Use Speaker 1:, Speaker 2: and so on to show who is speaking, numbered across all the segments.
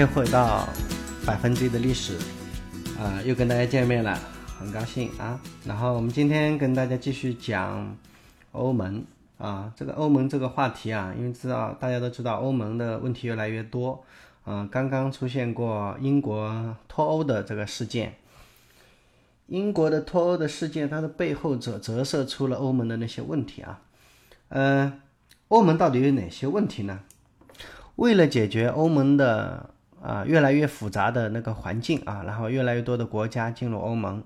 Speaker 1: 感谢回到百分之一的历史，啊，又跟大家见面了，很高兴啊。然后我们今天跟大家继续讲欧盟。啊，这个欧盟这个话题啊，因为知道大家都知道欧盟的问题越来越多，啊，刚刚出现过英国脱欧的这个事件，英国的脱欧的事件，它的背后折折射出了欧盟的那些问题啊，嗯，欧盟到底有哪些问题呢？为了解决欧盟的啊越来越复杂的那个环境啊，然后越来越多的国家进入欧盟，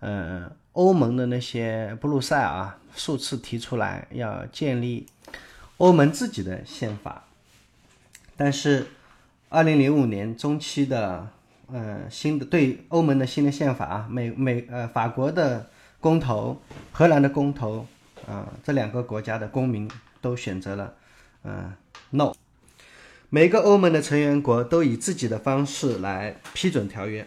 Speaker 1: 呃，欧盟的那些布鲁塞尔啊数次提出来要建立欧盟自己的宪法，但是二零零五年中期的呃新的对欧盟的新的宪法啊，美美呃法国的公投、荷兰的公投啊这两个国家的公民都选择了嗯 no。每个欧盟的成员国都以自己的方式来批准条约，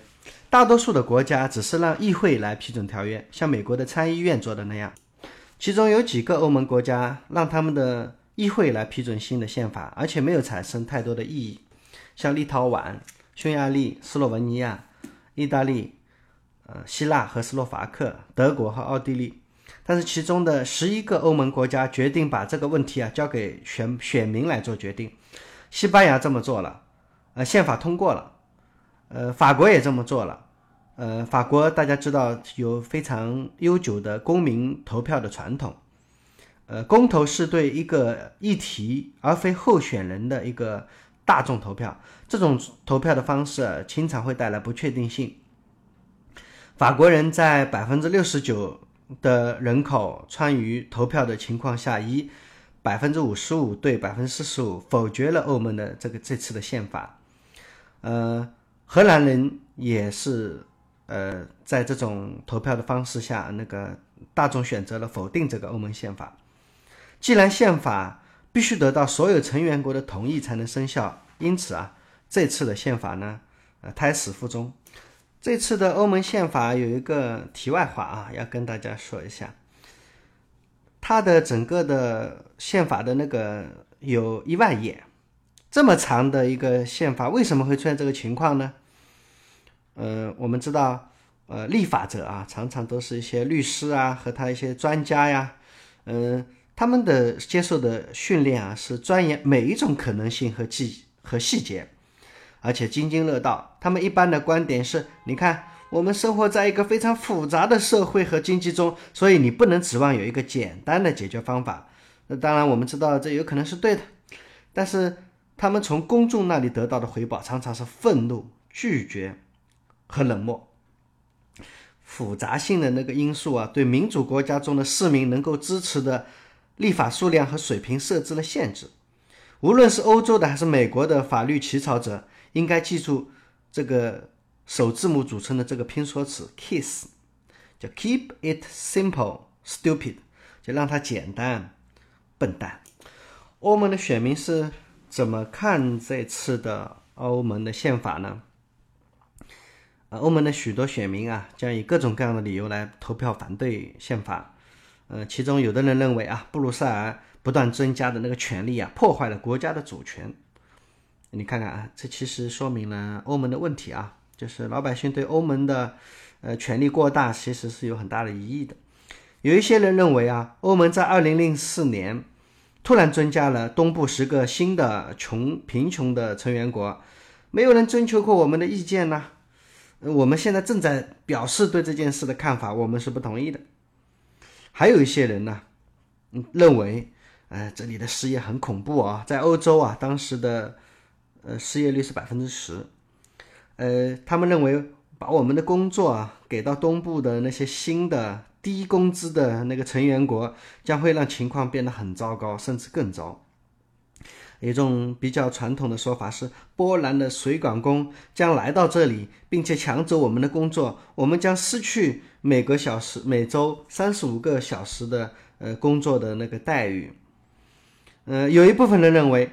Speaker 1: 大多数的国家只是让议会来批准条约，像美国的参议院做的那样。其中有几个欧盟国家让他们的议会来批准新的宪法，而且没有产生太多的异议，像立陶宛、匈牙利、斯洛文尼亚、意大利、呃希腊和斯洛伐克、德国和奥地利。但是其中的十一个欧盟国家决定把这个问题啊交给选选民来做决定。西班牙这么做了，呃，宪法通过了，呃，法国也这么做了，呃，法国大家知道有非常悠久的公民投票的传统，呃，公投是对一个议题而非候选人的一个大众投票，这种投票的方式经常会带来不确定性。法国人在百分之六十九的人口参与投票的情况下，一百分之五十五对百分之四十五否决了欧盟的这个这次的宪法，呃，荷兰人也是呃在这种投票的方式下，那个大众选择了否定这个欧盟宪法。既然宪法必须得到所有成员国的同意才能生效，因此啊，这次的宪法呢，呃，胎死腹中。这次的欧盟宪法有一个题外话啊，要跟大家说一下。它的整个的宪法的那个有一万页，这么长的一个宪法，为什么会出现这个情况呢？呃，我们知道，呃，立法者啊，常常都是一些律师啊和他一些专家呀，嗯，他们的接受的训练啊是钻研每一种可能性和细和细节，而且津津乐道。他们一般的观点是，你看。我们生活在一个非常复杂的社会和经济中，所以你不能指望有一个简单的解决方法。那当然，我们知道这有可能是对的，但是他们从公众那里得到的回报常常是愤怒、拒绝和冷漠。复杂性的那个因素啊，对民主国家中的市民能够支持的立法数量和水平设置了限制。无论是欧洲的还是美国的法律起草者，应该记住这个。首字母组成的这个拼缩词 “kiss”，叫 “keep it simple, stupid”，就让它简单，笨蛋。欧盟的选民是怎么看这次的欧盟的宪法呢？呃，欧盟的许多选民啊，将以各种各样的理由来投票反对宪法。呃，其中有的人认为啊，布鲁塞尔不断增加的那个权力啊，破坏了国家的主权。你看看啊，这其实说明了欧盟的问题啊。就是老百姓对欧盟的，呃，权力过大，其实是有很大的疑义的。有一些人认为啊，欧盟在二零零四年突然增加了东部十个新的穷贫穷的成员国，没有人征求过我们的意见呢。我们现在正在表示对这件事的看法，我们是不同意的。还有一些人呢，嗯，认为，呃，这里的失业很恐怖啊，在欧洲啊，当时的，呃，失业率是百分之十。呃，他们认为把我们的工作啊给到东部的那些新的低工资的那个成员国，将会让情况变得很糟糕，甚至更糟。一种比较传统的说法是，波兰的水管工将来到这里，并且抢走我们的工作，我们将失去每个小时、每周三十五个小时的呃工作的那个待遇。呃，有一部分人认为。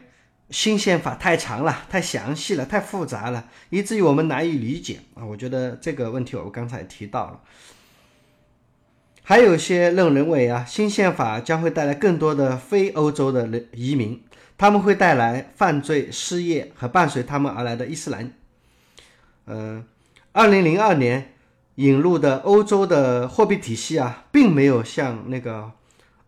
Speaker 1: 新宪法太长了，太详细了，太复杂了，以至于我们难以理解啊！我觉得这个问题我刚才提到了。还有些人认为啊，新宪法将会带来更多的非欧洲的人移民，他们会带来犯罪、失业和伴随他们而来的伊斯兰。嗯，二零零二年引入的欧洲的货币体系啊，并没有像那个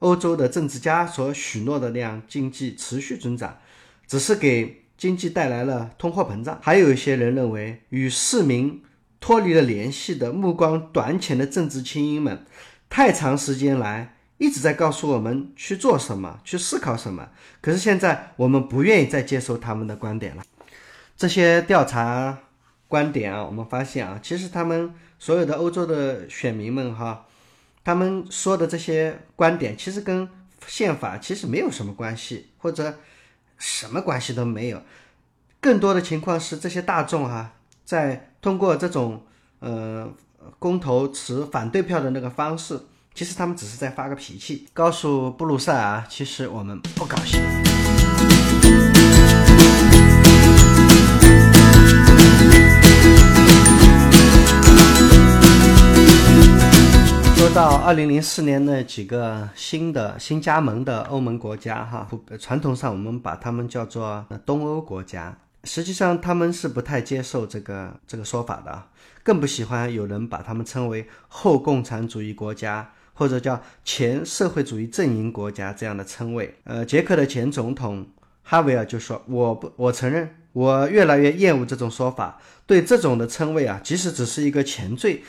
Speaker 1: 欧洲的政治家所许诺的那样经济持续增长，只是给经济带来了通货膨胀。还有一些人认为，与市民脱离了联系的目光短浅的政治精英们，太长时间来。一直在告诉我们去做什么，去思考什么。可是现在我们不愿意再接受他们的观点了。这些调查观点啊，我们发现啊，其实他们所有的欧洲的选民们哈，他们说的这些观点，其实跟宪法其实没有什么关系，或者什么关系都没有。更多的情况是这些大众啊，在通过这种呃公投持反对票的那个方式。其实他们只是在发个脾气，告诉布鲁塞尔，其实我们不高兴。到二零零四年那几个新的新加盟的欧盟国家，哈，传统上我们把他们叫做东欧国家，实际上他们是不太接受这个这个说法的，更不喜欢有人把他们称为后共产主义国家。或者叫前社会主义阵营国家这样的称谓，呃，捷克的前总统哈维尔就说：“我不，我承认，我越来越厌恶这种说法。对这种的称谓啊，即使只是一个前缀，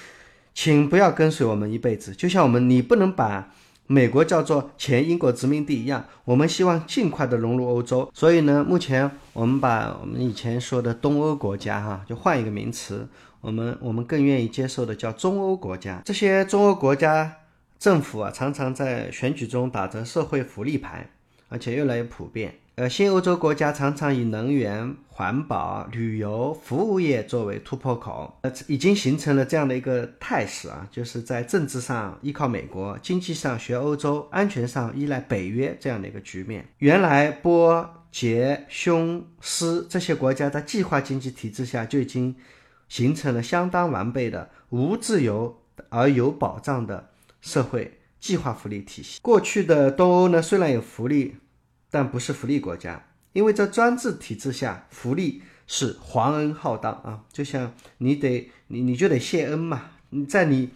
Speaker 1: 请不要跟随我们一辈子。就像我们，你不能把美国叫做前英国殖民地一样。我们希望尽快的融入欧洲。所以呢，目前我们把我们以前说的东欧国家哈，就换一个名词，我们我们更愿意接受的叫中欧国家。这些中欧国家。”政府啊，常常在选举中打着社会福利牌，而且越来越普遍。呃，新欧洲国家常常以能源、环保、旅游、服务业作为突破口，呃，已经形成了这样的一个态势啊，就是在政治上依靠美国，经济上学欧洲，安全上依赖北约这样的一个局面。原来波、捷、匈、斯这些国家在计划经济体制下就已经形成了相当完备的无自由而有保障的。社会计划福利体系，过去的东欧呢，虽然有福利，但不是福利国家，因为在专制体制下，福利是皇恩浩荡啊，就像你得你你就得谢恩嘛，你在你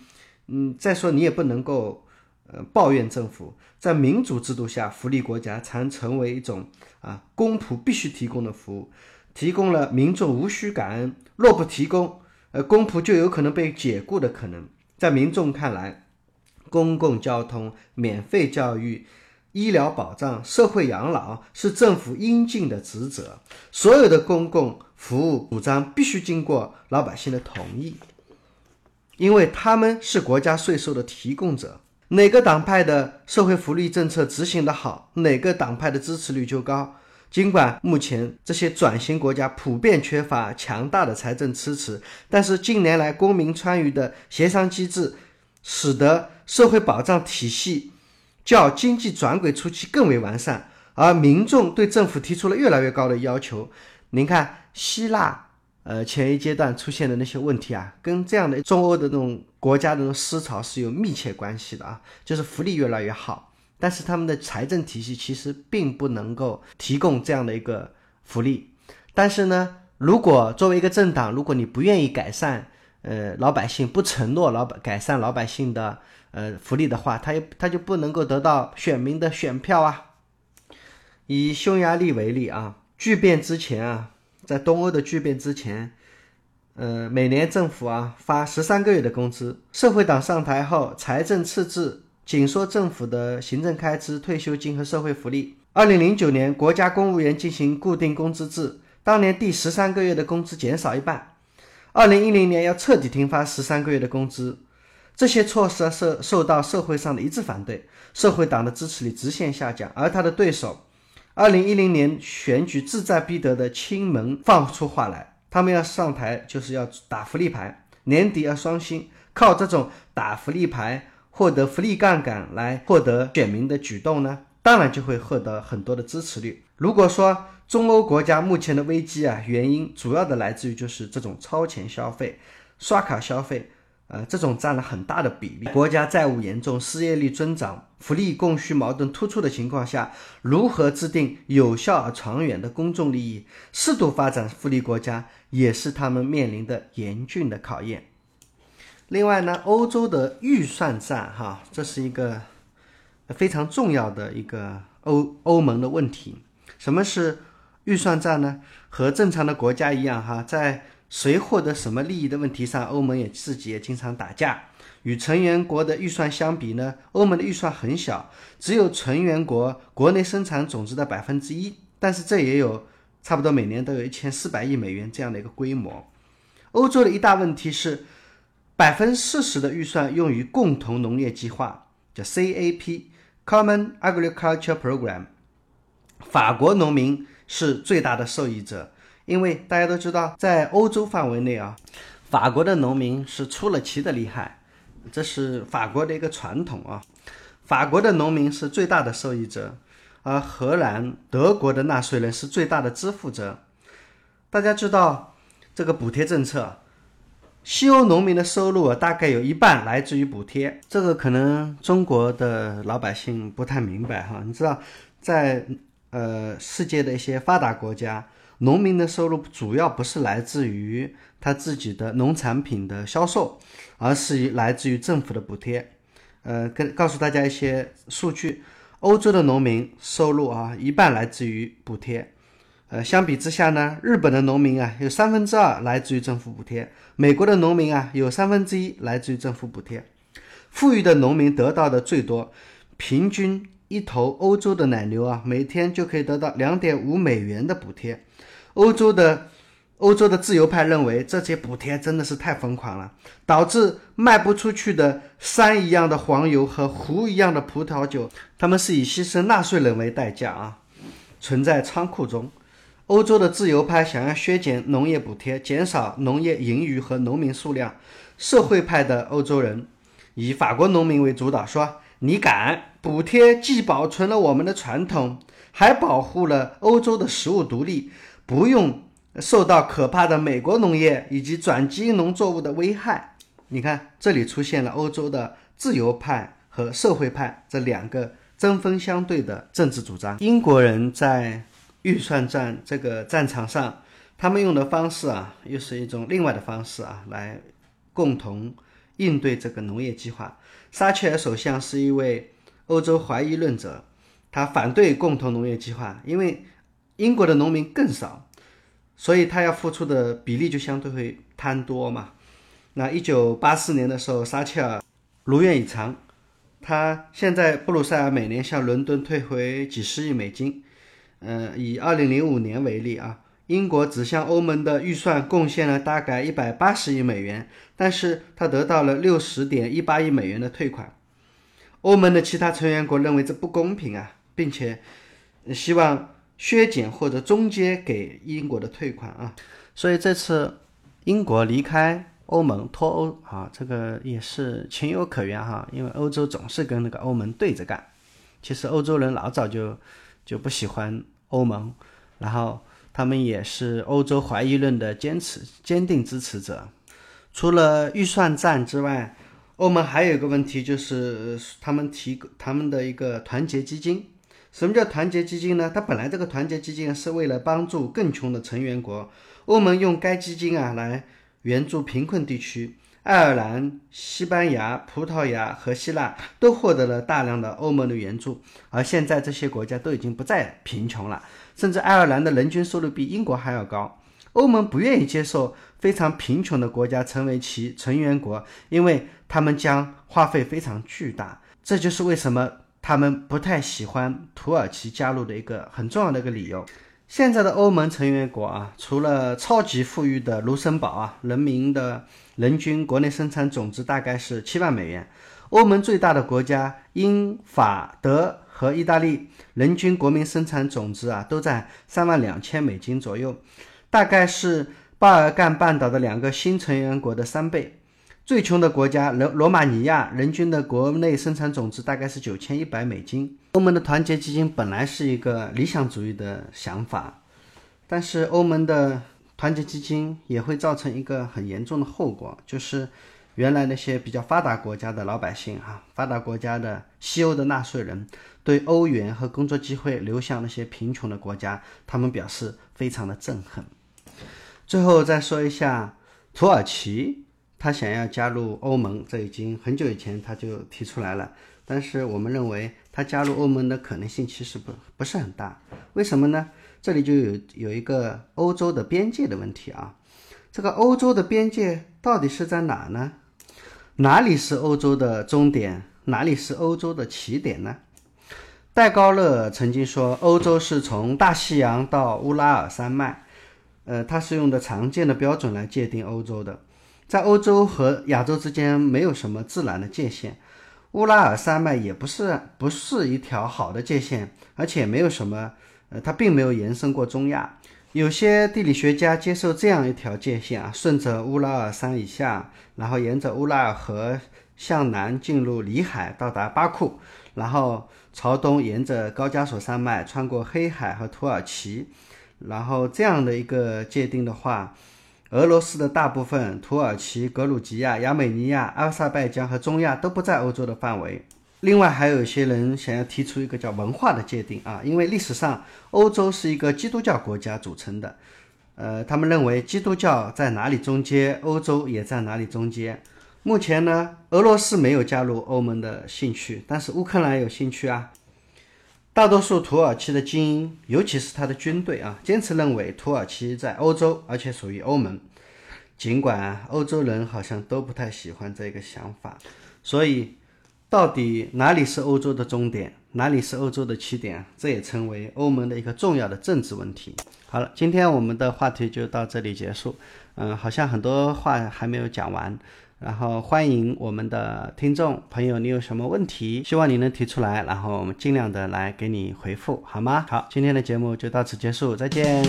Speaker 1: 嗯再说你也不能够呃抱怨政府，在民主制度下，福利国家才成为一种啊公仆必须提供的服务，提供了民众无需感恩，若不提供，呃公仆就有可能被解雇的可能，在民众看来。公共交通、免费教育、医疗保障、社会养老是政府应尽的职责。所有的公共服务主张必须经过老百姓的同意，因为他们是国家税收的提供者。哪个党派的社会福利政策执行的好，哪个党派的支持率就高。尽管目前这些转型国家普遍缺乏强大的财政支持，但是近年来公民参与的协商机制。使得社会保障体系较经济转轨初期更为完善，而民众对政府提出了越来越高的要求。您看，希腊，呃，前一阶段出现的那些问题啊，跟这样的中欧的那种国家的那种思潮是有密切关系的啊，就是福利越来越好，但是他们的财政体系其实并不能够提供这样的一个福利。但是呢，如果作为一个政党，如果你不愿意改善，呃，老百姓不承诺老百改善老百姓的呃福利的话，他也他就不能够得到选民的选票啊。以匈牙利为例啊，巨变之前啊，在东欧的巨变之前，呃，每年政府啊发十三个月的工资。社会党上台后，财政赤字，紧缩政府的行政开支、退休金和社会福利。二零零九年，国家公务员进行固定工资制，当年第十三个月的工资减少一半。二零一零年要彻底停发十三个月的工资，这些措施受受到社会上的一致反对，社会党的支持率直线下降。而他的对手，二零一零年选举志在必得的亲盟放出话来，他们要上台就是要打福利牌，年底要双薪，靠这种打福利牌获得福利杠杆来获得选民的举动呢，当然就会获得很多的支持率。如果说，中欧国家目前的危机啊，原因主要的来自于就是这种超前消费、刷卡消费，呃，这种占了很大的比例。国家债务严重，失业率增长，福利供需矛盾突出的情况下，如何制定有效而长远的公众利益，适度发展福利国家，也是他们面临的严峻的考验。另外呢，欧洲的预算战，哈，这是一个非常重要的一个欧欧盟的问题。什么是预算战呢？和正常的国家一样，哈，在谁获得什么利益的问题上，欧盟也自己也经常打架。与成员国的预算相比呢，欧盟的预算很小，只有成员国国内生产总值的百分之一。但是这也有差不多每年都有一千四百亿美元这样的一个规模。欧洲的一大问题是，百分之四十的预算用于共同农业计划，叫 CAP（Common Agriculture Program）。法国农民是最大的受益者。因为大家都知道，在欧洲范围内啊，法国的农民是出了奇的厉害，这是法国的一个传统啊。法国的农民是最大的受益者，而荷兰、德国的纳税人是最大的支付者。大家知道这个补贴政策，西欧农民的收入，大概有一半来自于补贴。这个可能中国的老百姓不太明白哈。你知道，在呃世界的一些发达国家。农民的收入主要不是来自于他自己的农产品的销售，而是来自于政府的补贴。呃，跟告诉大家一些数据，欧洲的农民收入啊，一半来自于补贴。呃，相比之下呢，日本的农民啊，有三分之二来自于政府补贴；美国的农民啊，有三分之一来自于政府补贴。富裕的农民得到的最多，平均一头欧洲的奶牛啊，每天就可以得到两点五美元的补贴。欧洲的欧洲的自由派认为，这些补贴真的是太疯狂了，导致卖不出去的山一样的黄油和湖一样的葡萄酒，他们是以牺牲纳税人为代价啊，存在仓库中。欧洲的自由派想要削减农业补贴，减少农业盈余和农民数量。社会派的欧洲人以法国农民为主导，说：“你敢补贴，既保存了我们的传统，还保护了欧洲的食物独立。”不用受到可怕的美国农业以及转基因农作物的危害。你看，这里出现了欧洲的自由派和社会派这两个针锋相对的政治主张。英国人在预算战这个战场上，他们用的方式啊，又是一种另外的方式啊，来共同应对这个农业计划。撒切尔首相是一位欧洲怀疑论者，他反对共同农业计划，因为。英国的农民更少，所以他要付出的比例就相对会贪多嘛。那一九八四年的时候，撒切尔如愿以偿，他现在布鲁塞尔每年向伦敦退回几十亿美金。嗯，以二零零五年为例啊，英国只向欧盟的预算贡献了大概一百八十亿美元，但是他得到了六十点一八亿美元的退款。欧盟的其他成员国认为这不公平啊，并且希望。削减或者中间给英国的退款啊，所以这次英国离开欧盟脱欧啊，这个也是情有可原哈，因为欧洲总是跟那个欧盟对着干。其实欧洲人老早就就不喜欢欧盟，然后他们也是欧洲怀疑论的坚持坚定支持者。除了预算战之外，欧盟还有一个问题就是他们提他们的一个团结基金。什么叫团结基金呢？它本来这个团结基金是为了帮助更穷的成员国，欧盟用该基金啊来援助贫困地区。爱尔兰、西班牙、葡萄牙和希腊都获得了大量的欧盟的援助，而现在这些国家都已经不再贫穷了，甚至爱尔兰的人均收入比英国还要高。欧盟不愿意接受非常贫穷的国家成为其成员国，因为他们将花费非常巨大。这就是为什么。他们不太喜欢土耳其加入的一个很重要的一个理由。现在的欧盟成员国啊，除了超级富裕的卢森堡啊，人民的人均国内生产总值大概是七万美元。欧盟最大的国家英法德和意大利，人均国民生产总值啊都在三万两千美金左右，大概是巴尔干半岛的两个新成员国的三倍。最穷的国家罗罗马尼亚，人均的国内生产总值大概是九千一百美金。欧盟的团结基金本来是一个理想主义的想法，但是欧盟的团结基金也会造成一个很严重的后果，就是原来那些比较发达国家的老百姓哈，发达国家的西欧的纳税人对欧元和工作机会流向那些贫穷的国家，他们表示非常的憎恨。最后再说一下土耳其，他想要加入欧盟，这已经很久以前他就提出来了。但是我们认为，他加入欧盟的可能性其实不不是很大。为什么呢？这里就有有一个欧洲的边界的问题啊。这个欧洲的边界到底是在哪呢？哪里是欧洲的终点？哪里是欧洲的起点呢？戴高乐曾经说，欧洲是从大西洋到乌拉尔山脉，呃，他是用的常见的标准来界定欧洲的。在欧洲和亚洲之间没有什么自然的界限。乌拉尔山脉也不是不是一条好的界限，而且没有什么，呃，它并没有延伸过中亚。有些地理学家接受这样一条界限啊，顺着乌拉尔山以下，然后沿着乌拉尔河向南进入里海，到达巴库，然后朝东沿着高加索山脉穿过黑海和土耳其，然后这样的一个界定的话。俄罗斯的大部分、土耳其、格鲁吉亚、亚美尼亚、阿塞拜疆和中亚都不在欧洲的范围。另外，还有一些人想要提出一个叫文化的界定啊，因为历史上欧洲是一个基督教国家组成的。呃，他们认为基督教在哪里中间，欧洲也在哪里中间。目前呢，俄罗斯没有加入欧盟的兴趣，但是乌克兰有兴趣啊。大多数土耳其的精英，尤其是他的军队啊，坚持认为土耳其在欧洲，而且属于欧盟。尽管欧洲人好像都不太喜欢这个想法，所以到底哪里是欧洲的终点，哪里是欧洲的起点，这也成为欧盟的一个重要的政治问题。好了，今天我们的话题就到这里结束。嗯，好像很多话还没有讲完。然后欢迎我们的听众朋友，你有什么问题，希望你能提出来，然后我们尽量的来给你回复，好吗？好，今天的节目就到此结束，再见。